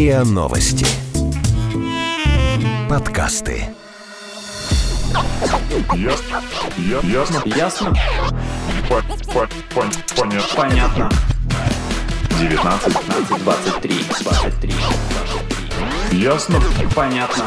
РИА Новости. Подкасты. Ясно. Я- Ясно. Ясно? По- по- пон- Понятно. Понятно. 19. 15, 23, 23, 23. Ясно. Понятно.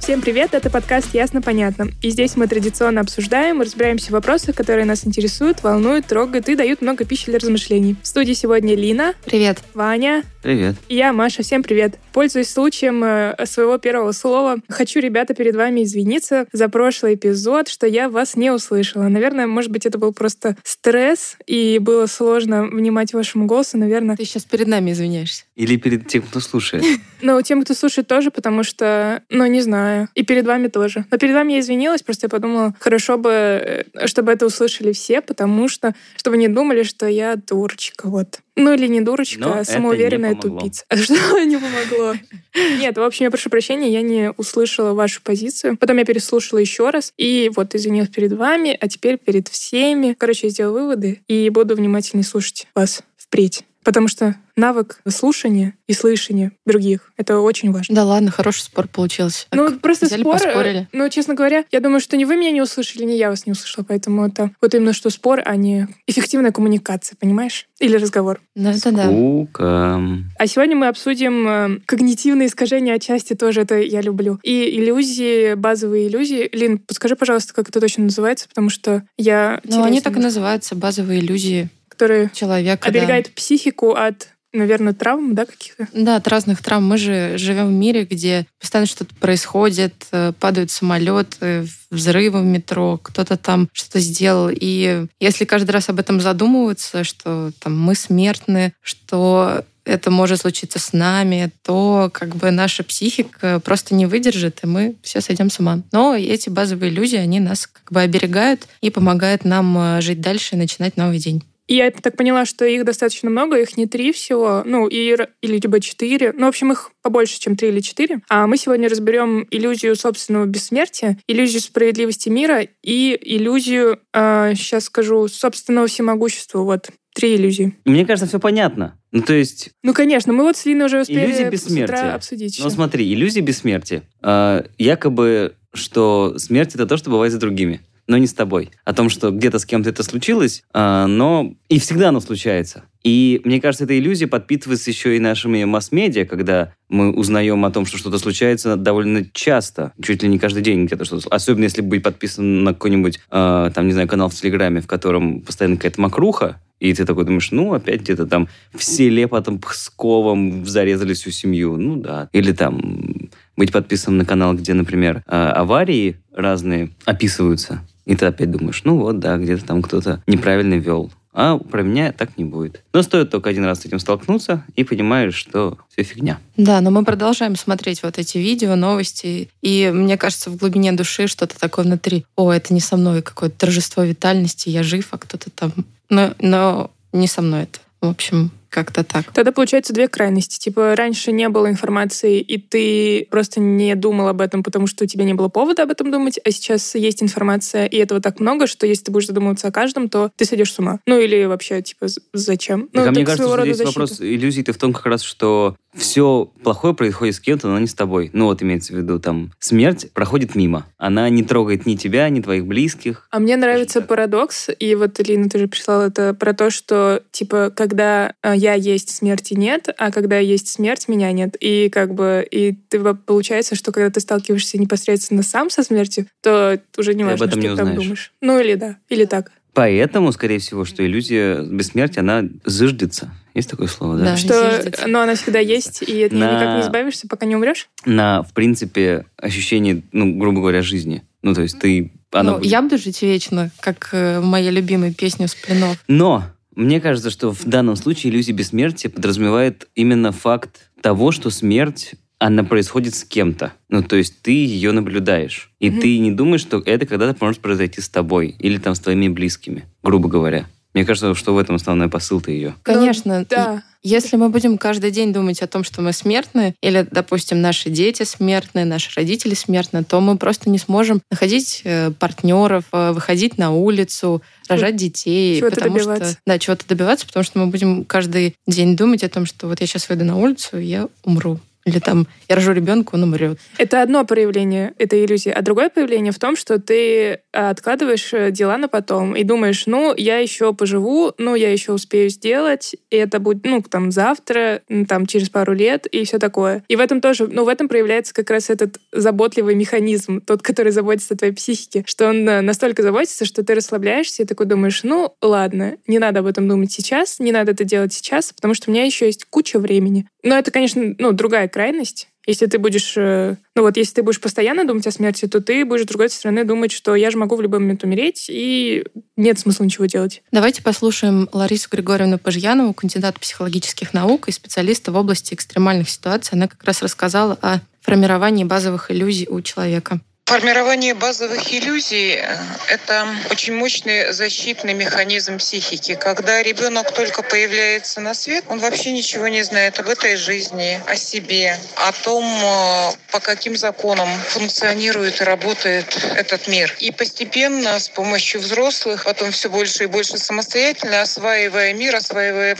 Всем привет, это подкаст «Ясно-понятно». И здесь мы традиционно обсуждаем и разбираемся в вопросах, которые нас интересуют, волнуют, трогают и дают много пищи для размышлений. В студии сегодня Лина, Привет. Ваня Привет. я, Маша. Всем привет. Пользуясь случаем э, своего первого слова, хочу, ребята, перед вами извиниться за прошлый эпизод, что я вас не услышала. Наверное, может быть, это был просто стресс, и было сложно внимать вашему голосу, наверное. Ты сейчас перед нами извиняешься. Или перед тем, кто слушает. Но тем, кто слушает, тоже, потому что, ну, не знаю. И перед вами тоже. Но перед вами я извинилась, просто я подумала, хорошо бы, э, чтобы это услышали все, потому что, чтобы не думали, что я дурочка, вот. Ну, или не дурочка, Но а самоуверенная тупица. А Что не помогло? Нет, в общем, я прошу прощения, я не услышала вашу позицию. Потом я переслушала еще раз, и вот извинилась перед вами, а теперь перед всеми. Короче, я сделала выводы, и буду внимательнее слушать вас впредь. Потому что навык слушания и слышания других — это очень важно. Да ладно, хороший спор получился. Ну, Так, просто взяли, спор... поспорили. Ну, честно говоря, я думаю, что ни вы меня не услышали, ни я вас не услышала, поэтому это вот именно что спор, а не эффективная коммуникация, понимаешь? Или разговор. Ну, это да. Скука. А сегодня мы обсудим э, когнитивные искажения отчасти тоже, это я люблю. И иллюзии, базовые иллюзии. Лин, подскажи, пожалуйста, как это точно называется, потому что я Ну, они так и называются, базовые иллюзии Которые человека. да. оберегают психику от, наверное, травм, да, каких-то? Да, от разных травм. Мы же живем в мире, где постоянно что-то происходит, э, падают самолеты, взрывы в метро, кто-то там что-то сделал. И если каждый раз об этом задумываться, что там мы смертны, что это может случиться с нами, то как бы наша психика просто не выдержит, и мы все сойдем с ума. Но эти базовые иллюзии, они нас как бы оберегают и помогают нам э, жить дальше и начинать новый день. И я так поняла, что их достаточно много, их не три всего, ну, и, или либо четыре. Ну, в общем, их побольше, чем три или четыре. А мы сегодня разберем иллюзию собственного бессмертия, иллюзию справедливости мира и иллюзию, сейчас скажу, собственного всемогущества. Вот, три иллюзии. Мне кажется, все понятно. Ну, то есть, Ну, конечно, мы вот с Линой уже успели Иллюзия с бессмертия. утра обсудить ну смотри, иллюзия бессмертия. А, якобы, что смерть это то, что бывает с другими, но не с тобой. О том, что где-то с кем-то это случилось, а, но и всегда оно случается. И мне кажется, эта иллюзия подпитывается еще и нашими масс-медиа, когда мы узнаем о том, что что-то случается довольно часто, чуть ли не каждый день где-то что-то. Особенно если быть подписан на какой-нибудь, а, там, не знаю, канал в Телеграме, в котором постоянно какая-то мокруха, и ты такой думаешь, ну, опять где-то там в селе потом Псковом зарезали всю семью. Ну да. Или там быть подписанным на канал, где, например, а, аварии разные описываются. И ты опять думаешь, ну вот, да, где-то там кто-то неправильно вел. А про меня так не будет. Но стоит только один раз с этим столкнуться, и понимаешь, что все фигня. Да, но мы продолжаем смотреть вот эти видео, новости, и мне кажется, в глубине души что-то такое внутри. О, это не со мной, какое-то торжество витальности, я жив, а кто-то там... Но, но не со мной это. В общем, как-то так. Тогда получается две крайности. Типа раньше не было информации, и ты просто не думал об этом, потому что у тебя не было повода об этом думать, а сейчас есть информация, и этого так много, что если ты будешь задумываться о каждом, то ты сойдешь с ума. Ну или вообще, типа, зачем? Так, ну, а мне так кажется, что здесь защита. вопрос иллюзий-то в том как раз, что все плохое происходит с кем-то, но не с тобой. Ну вот имеется в виду, там, смерть проходит мимо. Она не трогает ни тебя, ни твоих близких. А мне нравится так. парадокс, и вот, Лина, ты же прислала это про то, что, типа, когда э, я есть, смерти нет, а когда есть смерть, меня нет. И как бы, и ты, получается, что когда ты сталкиваешься непосредственно сам со смертью, то уже не важно, что не ты там думаешь. Ну или да, или так. Поэтому, скорее всего, что иллюзия бессмертия, она зыждется. Есть такое слово, да? Да. Что, но она всегда есть, и от нее На- никак не избавишься, пока не умрешь. На, в принципе, ощущение, ну, грубо говоря, жизни. Ну, то есть ты... Она Ну, будет- я буду жить вечно, как э, в моей любимой песне «Сплинов». Но мне кажется, что в данном случае иллюзия бессмертия подразумевает именно факт того, что смерть она происходит с кем-то. Ну, то есть ты ее наблюдаешь. И Мгм. ты не думаешь, что это когда-то может произойти с тобой или там с твоими близкими, грубо говоря. Мне кажется, что в этом основной посыл-то ее. Конечно. Да. Если мы будем каждый день думать о том, что мы смертны, или, допустим, наши дети смертны, наши родители смертны, то мы просто не сможем находить э, партнеров, э, выходить на улицу, рожать детей. Чего-то потому добиваться. Что, да, чего-то добиваться, потому что мы будем каждый день думать о том, что вот я сейчас выйду на улицу, и я умру. Или там я рожу ребенка, он умрет. Это одно проявление этой иллюзии. А другое проявление в том, что ты а, откладываешь э, дела на потом и думаешь, ну, я еще поживу, ну, я еще успею сделать, и это будет, ну, там, завтра, там, через пару лет, и все такое. И в этом тоже, ну, в этом проявляется как раз этот заботливый механизм, тот, который заботится о твоей психике, что он э, настолько заботится, что ты расслабляешься и такой думаешь, ну, ладно, не надо об этом думать сейчас, не надо это делать сейчас, потому что у меня еще есть куча времени. Но это, конечно, ну, другая крайность. Если ты будешь, э, ну вот, если ты будешь постоянно думать о смерти, то ты будешь, с другой стороны, думать, что я же могу в любой момент умереть, и нет смысла ничего делать. Давайте послушаем Ларису Григорьевну Пажьянову, кандидата психологических наук и специалиста в области экстремальных ситуаций. Она как раз рассказала о формировании базовых иллюзий у человека. Формирование базовых иллюзий э, – это очень мощный защитный механизм психики. Когда ребенок только появляется на свет, он вообще ничего не знает об этой жизни, о себе, о том, э, по каким законам функционирует и работает этот мир. И постепенно с помощью взрослых, потом все больше и больше самостоятельно, осваивая мир, осваивая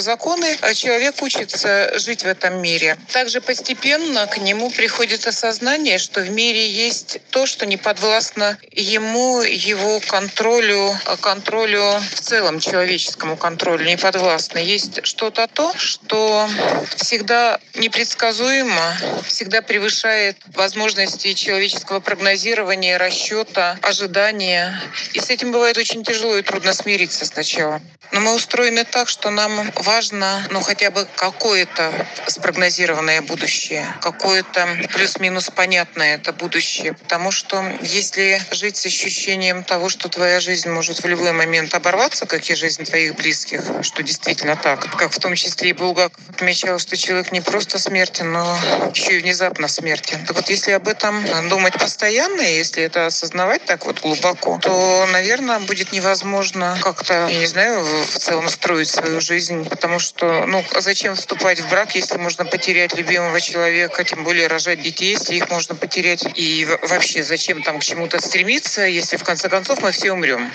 законы, э, человек учится жить в этом мире. Также постепенно к нему приходит осознание, что в мире есть то, что не подвластно ему, его контролю, э, контролю в целом, человеческому контролю не подвластно. Есть что-то то, что всегда непредсказуемо, всегда превышает возможности человеческого прогнозирования, расчета, ожидания. И с этим бывает очень тяжело и трудно смириться сначала. Но мы устроены так, что нам важно, ну, хотя бы какое-то спрогнозированное будущее, какое-то плюс-минус понятное это будущее. Потому что если жить с ощущением того, что твоя жизнь может в любой момент оборваться, как и жизнь твоих близких, что действительно так, как в том числе и Булгаков отмечал, что человек не просто смертен, но еще и внезапно смертен. Так вот, если об этом думать постоянно, если это осознавать так вот глубоко, то, наверное, будет невозможно как-то, я не знаю, в целом строить свою жизнь, потому что, ну, зачем вступать в брак, если можно потерять любимого человека, тем более рожать детей, если их можно потерять, и вообще зачем там к чему-то стремиться, если в конце концов мы все умрем.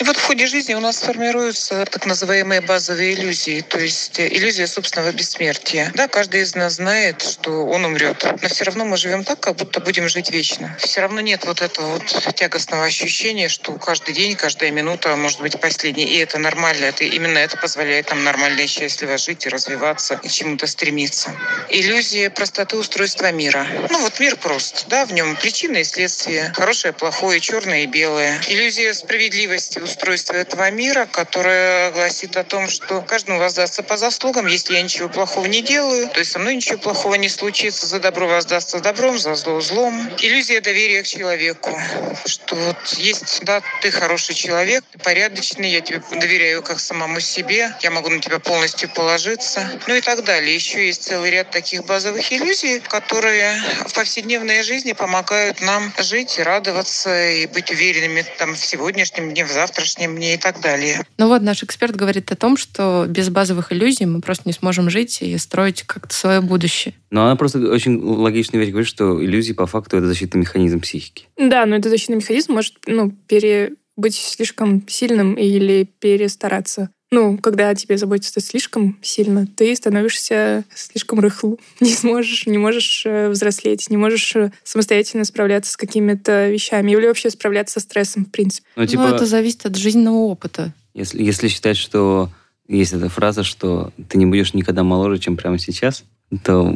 И вот в ходе жизни у нас формируются так называемые базовые иллюзии, то есть э, иллюзия собственного бессмертия. Да, каждый из нас знает, что он умрет, но все равно мы живем так, как будто будем жить вечно. Все равно нет вот этого вот тягостного ощущения, что каждый день, каждая минута может быть последней, и это нормально. Это именно это позволяет нам нормально и счастливо жить и развиваться, и чему-то стремиться. Иллюзия простоты устройства мира. Ну вот мир прост, да, в нем причины и следствия, хорошее, плохое, черное и белое. Иллюзия справедливости устройства этого мира, которая гласит о том, что каждому воздастся по заслугам, если я ничего плохого не делаю, то есть со мной ничего плохого не случится, за добро воздастся добром, за зло злом. Иллюзия доверия к человеку, что вот есть, да, ты хороший человек, ты порядочный, я тебе доверяю как самому себе, я могу на тебя полностью положиться, ну и так далее. Еще есть целый ряд таких базовых иллюзий, которые в повседневной жизни помогают нам жить и радоваться, и быть уверенными там, в сегодняшнем дне, в завтрашнем дне и так далее. Ну вот наш эксперт говорит о том, что без базовых иллюзий мы просто не сможем жить и строить как-то свое будущее. Но она просто очень логичную вещь говорит, что иллюзии по факту это защитный механизм психики. Да, но этот защитный механизм может, ну, пере быть слишком сильным или перестараться. Ну, когда о тебе заботятся слишком сильно, ты становишься слишком рыхлым. Не сможешь, не можешь э, взрослеть, не можешь э, самостоятельно справляться с какими-то вещами или вообще справляться со стрессом, в принципе. Ну, типа, Ну, это зависит от жизненного опыта. если, если считать, что есть эта фраза, что ты не будешь никогда моложе, чем прямо сейчас, то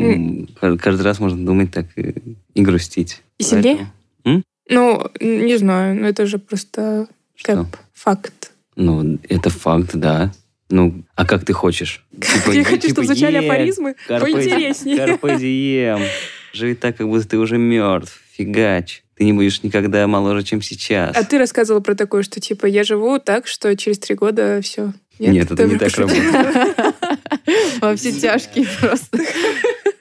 ка- каждый раз можно думать так и, и грустить. И сильнее? Ну, не знаю, ну это же просто Что? кэп, факт. Ну, это факт, да. Ну, а как ты хочешь? Типа, Я хочу, типа, чтобы звучали «Е, афоризмы карпе- поинтереснее. Карпе дием. Живи так, как будто ты уже мертв. Фигач. Ты не будешь никогда моложе, чем сейчас. А ты рассказывала про такое, что типа я живу так, что через три года все. Нет, это не так работает. Во все тяжкие просто.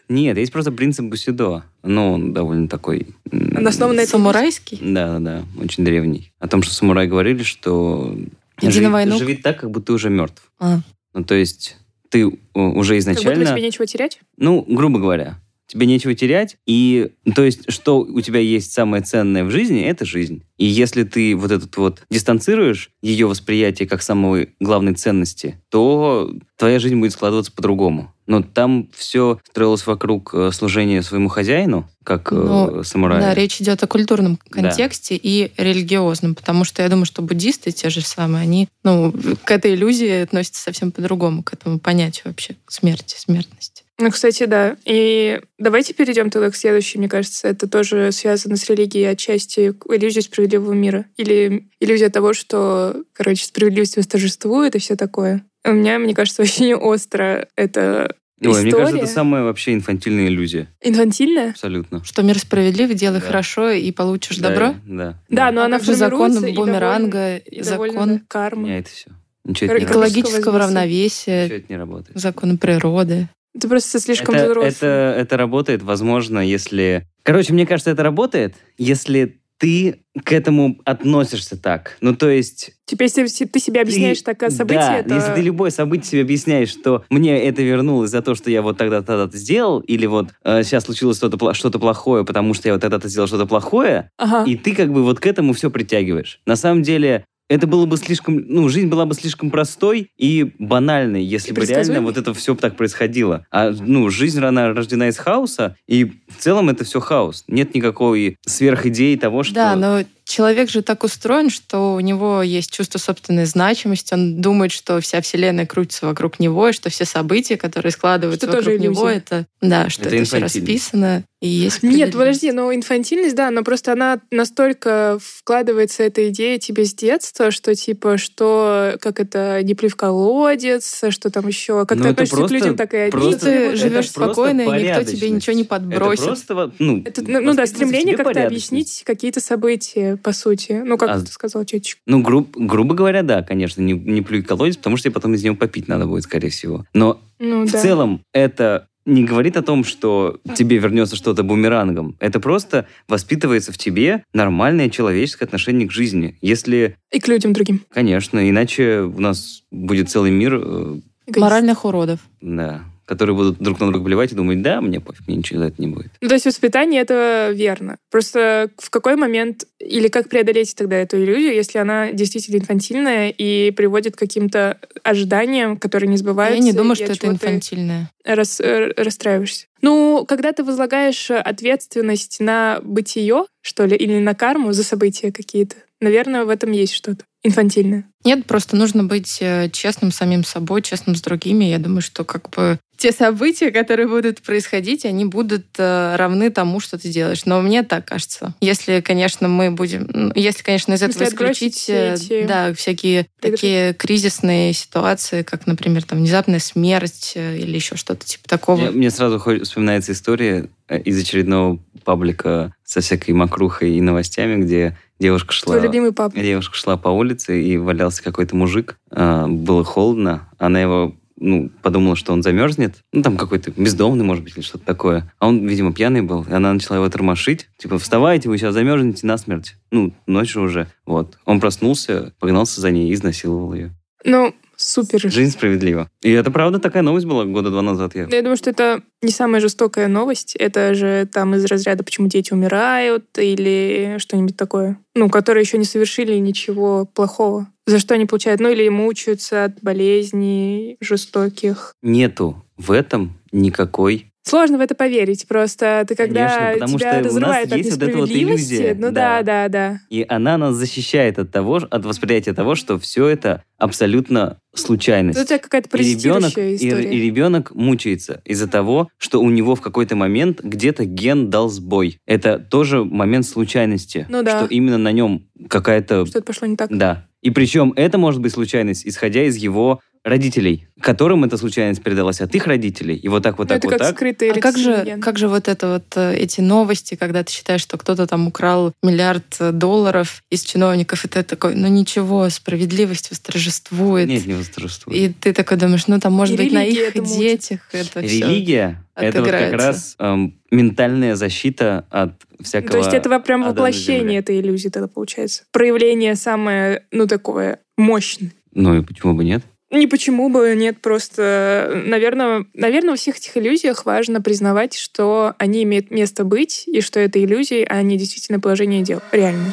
Нет, есть просто принцип Бусидо. Ну, он довольно такой... Он основан на этом. Самурайский? Да, да, да, очень древний. О том, что самураи говорили, что Иди живи, на войну. живи так, как будто ты уже мертв. А. Ну, то есть ты э, уже Как будто бы изначально... тебе нечего терять? Ну, грубо говоря, тебе нечего терять, и то есть, что у тебя есть самое ценное в жизни, это жизнь. И если ты вот этот вот дистанцируешь ее восприятие как самой главной ценности, то твоя жизнь будет складываться по-другому. Но там все строилось вокруг э, служения своему хозяину, как э, Ну, самурай. Да, речь идет о культурном Да. контексте и религиозном, потому что я думаю, что буддисты те же самые, они ну, к этой иллюзии относятся совсем по-другому, к этому понятию вообще смерти, смертности. Ну, кстати, да. И давайте перейдем тогда к следующей, мне кажется. Это тоже связано с религией отчасти, к иллюзии справедливого мира. Или иллюзия того, что, короче, справедливость восторжествует и все такое. У меня, мне кажется, очень остро это Ой, мне кажется, история. это самая вообще инфантильная иллюзия. инфантильная. Абсолютно. Что мир справедлив, делай Да. хорошо и получишь Да, добро. Да. Да, но А она же закон бумеранга, довольно- и и довольно, закон да, кармы. Меняет все. Ничего это не Экологического равновесия, Ничего это не работает. законы природы. Ты просто слишком это, взрослый. это, это работает, возможно, если... Короче, мне кажется, это работает, если ты к этому относишься так. Ну, то есть... Теперь, если ты себя объясняешь ты- так как событие, Да, это... если ты любое событие себе объясняешь, что мне это вернулось за то, что я вот тогда-то сделал, или вот э, сейчас случилось что-то что-то плохое, потому что я вот тогда-то сделал что-то плохое, Ага. и ты как бы вот к этому все притягиваешь. На самом деле, это было бы слишком, ну, жизнь была бы слишком простой и банальной, если И бы реально вот это все так происходило. А, ну, жизнь, она рождена из хаоса, и в целом это все хаос. Нет никакой сверхидеи того, что... Да, но человек же так устроен, что у него есть чувство собственной значимости. Он думает, что вся Вселенная крутится вокруг него, и что все события, которые складываются Что тоже вокруг него, это да, что Это это, все расписано и есть. Нет, подожди, но инфантильность, да, но просто она настолько вкладывается эта идея тебе с детства, что типа, что, как это, не плюй в колодец, что там еще, как Ну, ты относишься просто- к людям, так и просто- ты живешь спокойно, и никто тебе ничего не подбросит. Это просто, ну, Это, ну, ну да, стремление как-то объяснить какие-то события, по сути. Ну, как А- ты сказал, тетечка. Ну, груб- грубо говоря, да, конечно, не, не плюй колодец, потому что тебе потом из него попить надо будет, скорее всего. Но Ну, в да. целом это не говорит о том, что тебе вернется что-то бумерангом. Это просто воспитывается в тебе нормальное человеческое отношение к жизни. Если, И к людям другим. конечно, иначе у нас будет целый мир, э, Эгоист. Моральных уродов. да, которые будут друг на друга блевать и думать, да, мне пофиг, мне ничего за это не будет. Ну, то есть воспитание это верно. Просто в какой момент или как преодолеть тогда эту иллюзию, если она действительно инфантильная и приводит к каким-то ожиданиям, которые не сбываются. Я не думаю, что это инфантильное. рас- э, расстраиваешься. Ну, когда ты возлагаешь ответственность на бытие, что ли, или на карму за события какие-то, наверное, в этом есть что-то инфантильное. Нет, просто нужно быть э, честным с самим собой, честным с другими. Я думаю, что как бы те события, которые будут происходить, они будут э, равны тому, что ты делаешь. Но мне так кажется. Если, конечно, мы будем... Если, конечно, из этого исключить все эти да, всякие предрассудки. такие кризисные ситуации, как, например, там внезапная смерть э, или еще что-то типа такого. Мне, мне сразу вспоминается история э, из очередного паблика со всякой мокрухой и новостями, где девушка шла... Твой любимый папа. Девушка шла по улице, и валялся какой-то мужик. А, Было холодно. Она его ну, подумала, что он замерзнет. Ну, там какой-то бездомный, может быть, или что-то такое. А он, видимо, пьяный был. И она начала его тормошить. Типа, вставайте, вы сейчас замерзнете насмерть. Ну, ночью уже. Вот. Он проснулся, погнался за ней и изнасиловал ее. Ну, супер. Жизнь справедлива. И это, правда, такая новость была года два назад. Я... Я думаю, что это не самая жестокая новость. Это же там из разряда, почему дети умирают или что-нибудь такое. Ну, которые еще не совершили ничего плохого. За что они получают? Ну, или мучаются от болезней жестоких. Нету в этом никакой Сложно в это поверить. Просто ты когда Конечно, потому тебя что у нас разрывает от есть вот эта вот иллюзия, ну да. да, да, да. И она нас защищает от того, от восприятия того, что все это абсолютно случайность. Это какая-то и ребенок, и, и ребенок мучается из-за того, что у него в какой-то момент где-то ген дал сбой. Это тоже момент случайности, Ну да. что именно на нем какая-то... Что-то пошло не так. Да. И причем это может быть случайность, исходя из его родителей, которым эта случайность передалась от их родителей. И вот так, вот Ну, так, это вот как так. скрытый А как же, как же вот это вот э, эти новости, когда ты считаешь, что кто-то там украл миллиард э, долларов из чиновников, и ты такой, ну ничего, справедливость восторжествует. Нет, не восторжествует. И ты такой думаешь, ну там, может И быть, на их учит. детях это все. Религия это вот как раз эм, ментальная защита от всякого. То есть это во- прям воплощение этой иллюзии тогда получается. Проявление самое, ну, такое мощное. Ну и почему бы нет? Не почему бы нет, просто, наверное, наверное, во всех этих иллюзиях важно признавать, что они имеют место быть, и что это иллюзии, а не действительно положение дел. Реально.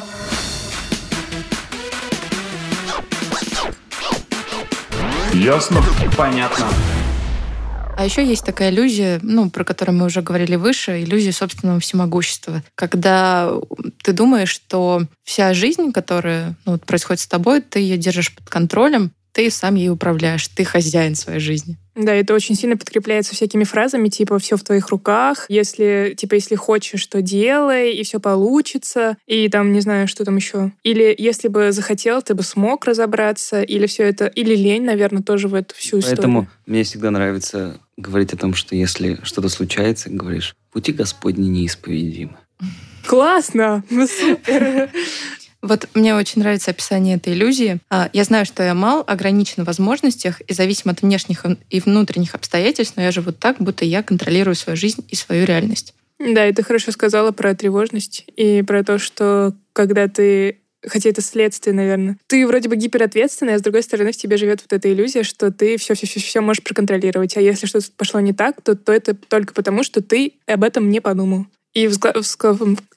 Ясно? Понятно. А еще есть такая иллюзия, ну, про которую мы уже говорили выше, иллюзия собственного всемогущества. Когда ты думаешь, что вся жизнь, которая ну, вот происходит с тобой, ты ее держишь под контролем, ты сам ей управляешь, ты хозяин своей жизни. Да, это очень сильно подкрепляется всякими фразами, типа «все в твоих руках», если, типа, если хочешь, то делай, и все получится, и там, не знаю, что там еще. Или если бы захотел, ты бы смог разобраться, или все это, или лень, наверное, тоже в эту всю историю. Поэтому мне всегда нравится говорить о том, что если что-то случается, говоришь, пути Господни неисповедимы. Классно! Ну, Супер! Вот мне очень нравится описание этой иллюзии. А, Я знаю, что я мал, ограничен в возможностях и зависим от внешних и внутренних обстоятельств, но я живу так, будто я контролирую свою жизнь и свою реальность. Да, и ты хорошо сказала про тревожность и про то, что когда ты Хотя это следствие, наверное. Ты вроде бы гиперответственная, а с другой стороны в тебе живет вот эта иллюзия, что ты все, все, все, все можешь проконтролировать. А если что-то пошло не так, то, то это только потому, что ты об этом не подумал. И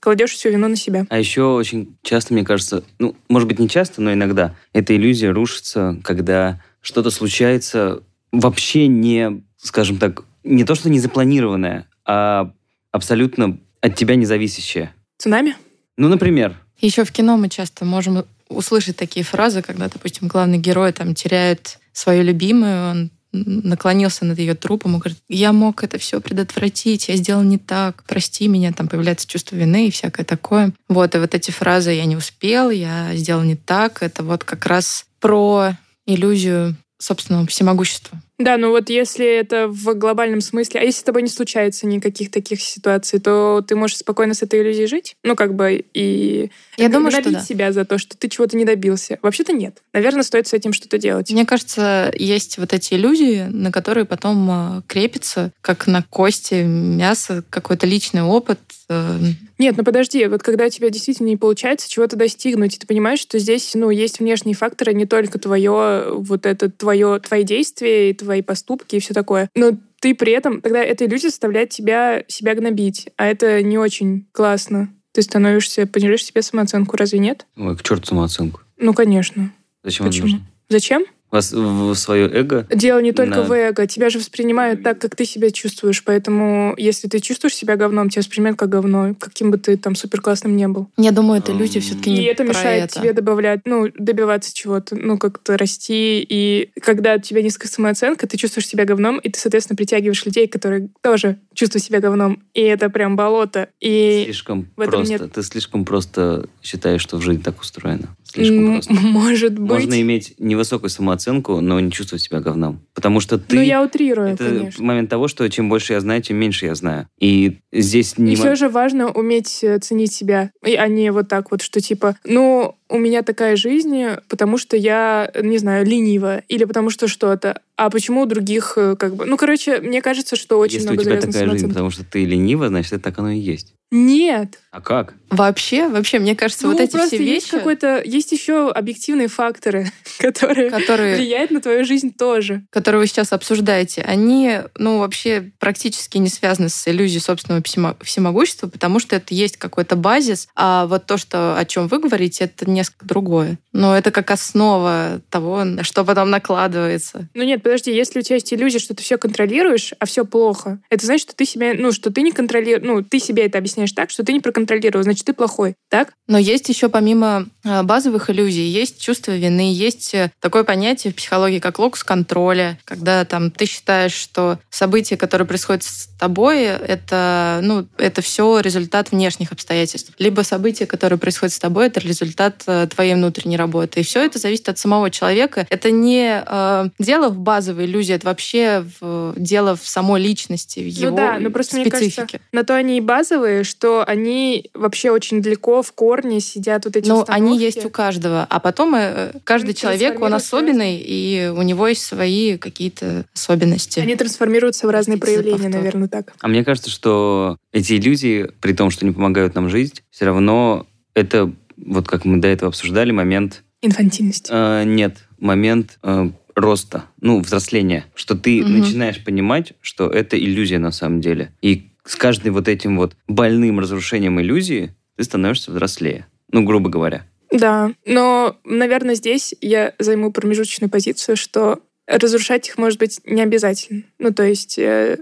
кладешь всю вину на себя. А еще очень часто, мне кажется, ну, может быть, не часто, но иногда эта иллюзия рушится, когда что-то случается вообще не, скажем так, не то, что не запланированное, а абсолютно от тебя независящее. Цунами? Ну, например, Еще в кино мы часто можем услышать такие фразы, когда, допустим, главный герой там теряет свою любимую, он наклонился над ее трупом и говорит, я мог это все предотвратить, я сделал не так, прости меня, там появляется чувство вины и всякое такое. Вот, и вот эти фразы «я не успел», «я сделал не так», это вот как раз про иллюзию собственного всемогущества. Да, ну вот если это в глобальном смысле, а если с тобой не случается никаких таких ситуаций, то ты можешь спокойно с этой иллюзией жить? Ну, как бы и Я думаю, что да. себя за то, что ты чего-то не добился. Вообще-то нет. Наверное, стоит с этим что-то делать. Мне кажется, есть вот эти иллюзии, на которые потом а, крепится, как на кости, мясо, какой-то личный опыт. э, Нет, ну подожди, вот когда у тебя действительно не получается чего-то достигнуть, и ты понимаешь, что здесь, ну, есть внешние факторы, не только твое, вот это твое, твои действия и твои поступки и все такое. Но ты при этом, тогда эта иллюзия заставляет тебя себя гнобить, а это не очень классно. Ты становишься, понижаешь себе самооценку, разве нет? ой, к черту самооценку. Ну, конечно. Зачем Почему? это нужно? Зачем? Вас в свое эго Дело не только Да. в эго. Тебя же воспринимают так, как ты себя чувствуешь. Поэтому, если ты чувствуешь себя говном, тебя воспринимают как говно, каким бы ты там супер классным не был. Я думаю, эта иллюзия все-таки И не это про мешает это. тебе добавлять, ну, добиваться чего-то, ну, как-то расти. И когда у тебя низкая самооценка, ты чувствуешь себя говном, и ты, соответственно, притягиваешь людей, которые тоже чувствуют себя говном. И это прям болото. И слишком в этом просто. нет- Ты слишком просто считаешь, что в жизни так устроено. Слишком м, просто. может быть... Можно иметь невысокую самооценку, но не чувствовать себя говном. Потому что ты... Ну, я утрирую, это конечно. момент того, что чем больше я знаю, тем меньше я знаю. И здесь не И все же важно уметь э, ценить себя, а не вот так вот, что типа, ну, у меня такая жизнь, потому что я, не знаю, ленива, или потому что что-то. А почему у других э, как бы... Ну, короче, мне кажется, что очень Если у много тебя завязано с такая жизнь, потому что ты ленива, значит, это так оно и есть. Нет. А как? Вообще, вообще, мне кажется, Ну, вот эти просто все есть вещи, какой-то... Есть еще объективные факторы, которые которые, влияют на твою жизнь тоже. которые вы сейчас обсуждаете, они, ну, вообще практически не связаны с иллюзией собственного всемо- всемогущества, потому что это есть какой-то базис, а вот то, что, о чем вы говорите, это несколько другое. Но это как основа того, на что потом накладывается. Ну нет, подожди, если у тебя есть иллюзия, что ты все контролируешь, а все плохо, это значит, что ты себя, ну, что ты не контролируешь, ну, ты себе это объясняешь так, что ты не проконтролировал, значит, ты плохой, так? Но есть еще помимо а, базовых иллюзий, есть чувство вины, есть э, такое понятие в психологии, как локус контроля, когда там ты считаешь, что события, которые происходят с тобой, это, ну, это все результат внешних обстоятельств. Либо события, которые происходят с тобой, это результат э, твоей внутренней работы. И все это зависит от самого человека. Это не э, дело в базовой иллюзии, это вообще в, дело в самой личности, в его ну да, но просто мне специфике. кажется, на то они и базовые, что они вообще очень далеко в корне сидят вот эти Ну, они есть у каждого. А потом э, каждый Они человек, он особенный, и у него есть свои какие-то особенности. Они трансформируются в разные проявления, наверное, так. А мне кажется, что эти иллюзии, при том, что не помогают нам жить, все равно это, вот как мы до этого обсуждали, момент... Инфантильность. э, нет, момент э, роста, ну, взросления, что ты Мгм. начинаешь понимать, что это иллюзия на самом деле. И с каждым вот этим вот больным разрушением иллюзии ты становишься взрослее. Ну, грубо говоря. Да, но, наверное, здесь я займу промежуточную позицию, что разрушать их, может быть, не обязательно. Ну, то есть э,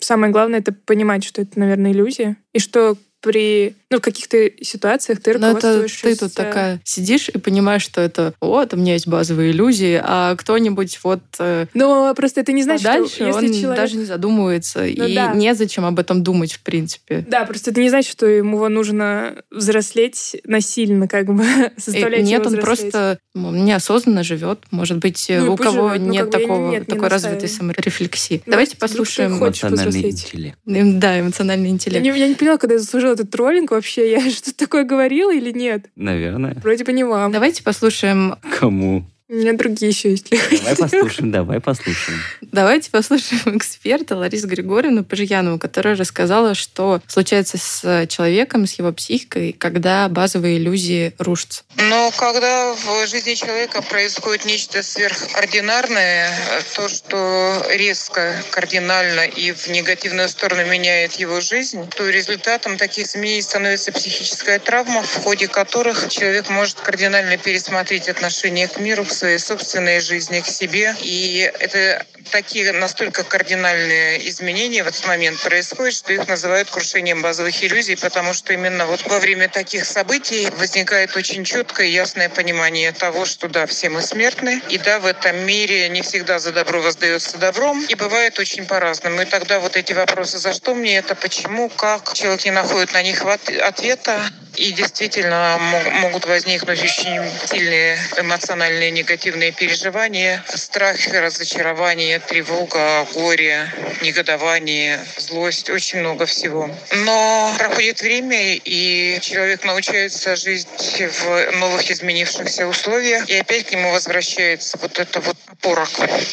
самое главное — это понимать, что это, наверное, иллюзия, и что при ну, каких-то ситуациях ты Но это руководствуешься... ты тут такая сидишь и понимаешь, что это вот, у меня есть базовые иллюзии, а кто-нибудь вот э, Но просто это не значит, дальше что если он человек... даже не задумывается, Ну и да. незачем об этом думать, в принципе. Да, просто это не значит, что ему нужно взрослеть насильно, как бы И заставлять нет, его он взрослеть. просто неосознанно живет. Может быть, Ну и у кого живет, ну, нет я не- такого, нет, не такой развитой настаиваю. саморефлексии. Ну, Давайте послушаем Эмоциональный интеллект. Да, эмоциональный Я интеллект. не, я не поняла, когда я заслужила этот троллинг вообще, я что-то такое говорила или нет? Наверное. Вроде бы не вам. Давайте послушаем, Кому? У меня другие еще есть. Давай послушаем, давай послушаем. давайте послушаем эксперта Ларису Григорьевну Пожиянову, которая рассказала, что случается с человеком, с его психикой, когда базовые иллюзии рушатся. Но когда в жизни человека происходит нечто сверхординарное, то, что резко, кардинально и в негативную сторону меняет его жизнь, то результатом таких изменений становится психическая травма, в ходе которых человек может кардинально пересмотреть отношение к миру, к своей собственной жизни, к себе. И это такие настолько кардинальные изменения в этот момент происходят, что их называют крушением базовых иллюзий, потому что именно вот во время таких событий возникает очень четкое и ясное понимание того, что да, все мы смертны, и да, в этом мире не всегда за добро воздается добром, и бывает очень по-разному. И тогда вот эти вопросы, за что мне это, почему, как, человек не находит на них от- ответа, и действительно мо- могут возникнуть очень сильные эмоциональные негативные переживания, страх, разочарование, тревога, горе, негодование, злость, очень много всего. Но проходит время, и человек научается жить в новых изменившихся условиях, и опять к нему возвращается вот это вот опора,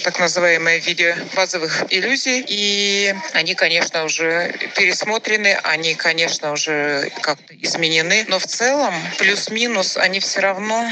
так называемая в виде базовых иллюзий. И они, конечно, уже пересмотрены, они, конечно, уже как-то изменены, но в целом плюс-минус они все равно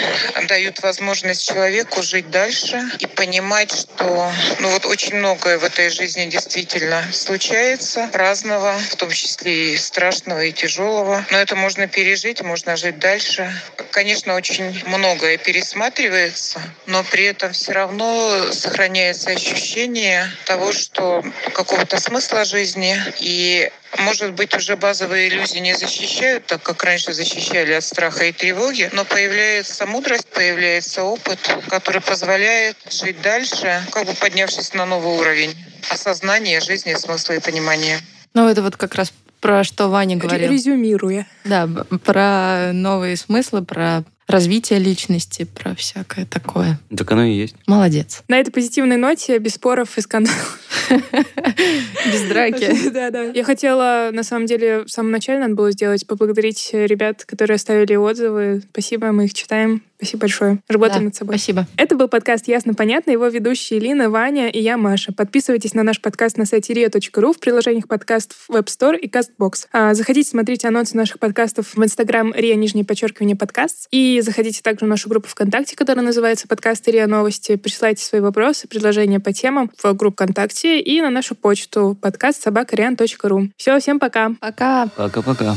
дают возможность человеку жить дальше и понимать, что ну вот очень многое в этой жизни действительно случается, разного, в том числе и страшного, и тяжелого. Но это можно пережить, можно жить дальше. Конечно, очень многое пересматривается, но при этом все равно сохраняется ощущение того, что какого-то смысла жизни и может быть, уже базовые иллюзии не защищают, так как раньше защищали от страха и тревоги, но появляется мудрость, появляется опыт, который позволяет жить дальше, как бы поднявшись на новый уровень осознания жизни, смысла и понимания. Ну, это вот как раз про что Ваня говорил. Резюмируя. Да, про новые смыслы, про развитие личности, про всякое такое. Так оно и есть. Молодец. На этой позитивной ноте, без споров и скандалов. Без драки. Да, да. Я хотела, на самом деле, в самом начале надо было сделать, поблагодарить ребят, которые оставили отзывы. Спасибо, мы их читаем. Спасибо большое. Работаем Да, над собой. Спасибо. Это был подкаст «Ясно, понятно». Его ведущие Лина, Ваня и я, Маша. Подписывайтесь на наш подкаст на сайте ria.ru в приложениях подкастов Web Store и CastBox. А, заходите смотреть анонсы наших подкастов в Инстаграм ria, нижнее подчеркивание, подкаст. И заходите также в нашу группу ВКонтакте, которая называется «Подкасты РИА Новости». Присылайте свои вопросы, предложения по темам в группу ВКонтакте и на нашу почту подкаст собакариан.ру. Все, всем пока. Пока. Пока-пока.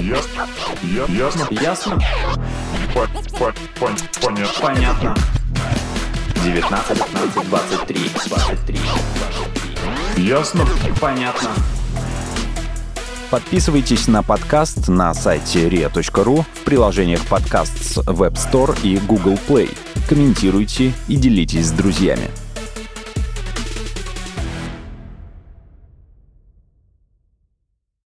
Ясно? Ясно? Ясно? По- по- пон- Понятно. Понятно. 19, 15, 23, 23, 23. Ясно? Понятно. Подписывайтесь на подкаст на сайте ria.ru в приложениях подкаст с Web Store и Google Play. Комментируйте и делитесь с друзьями.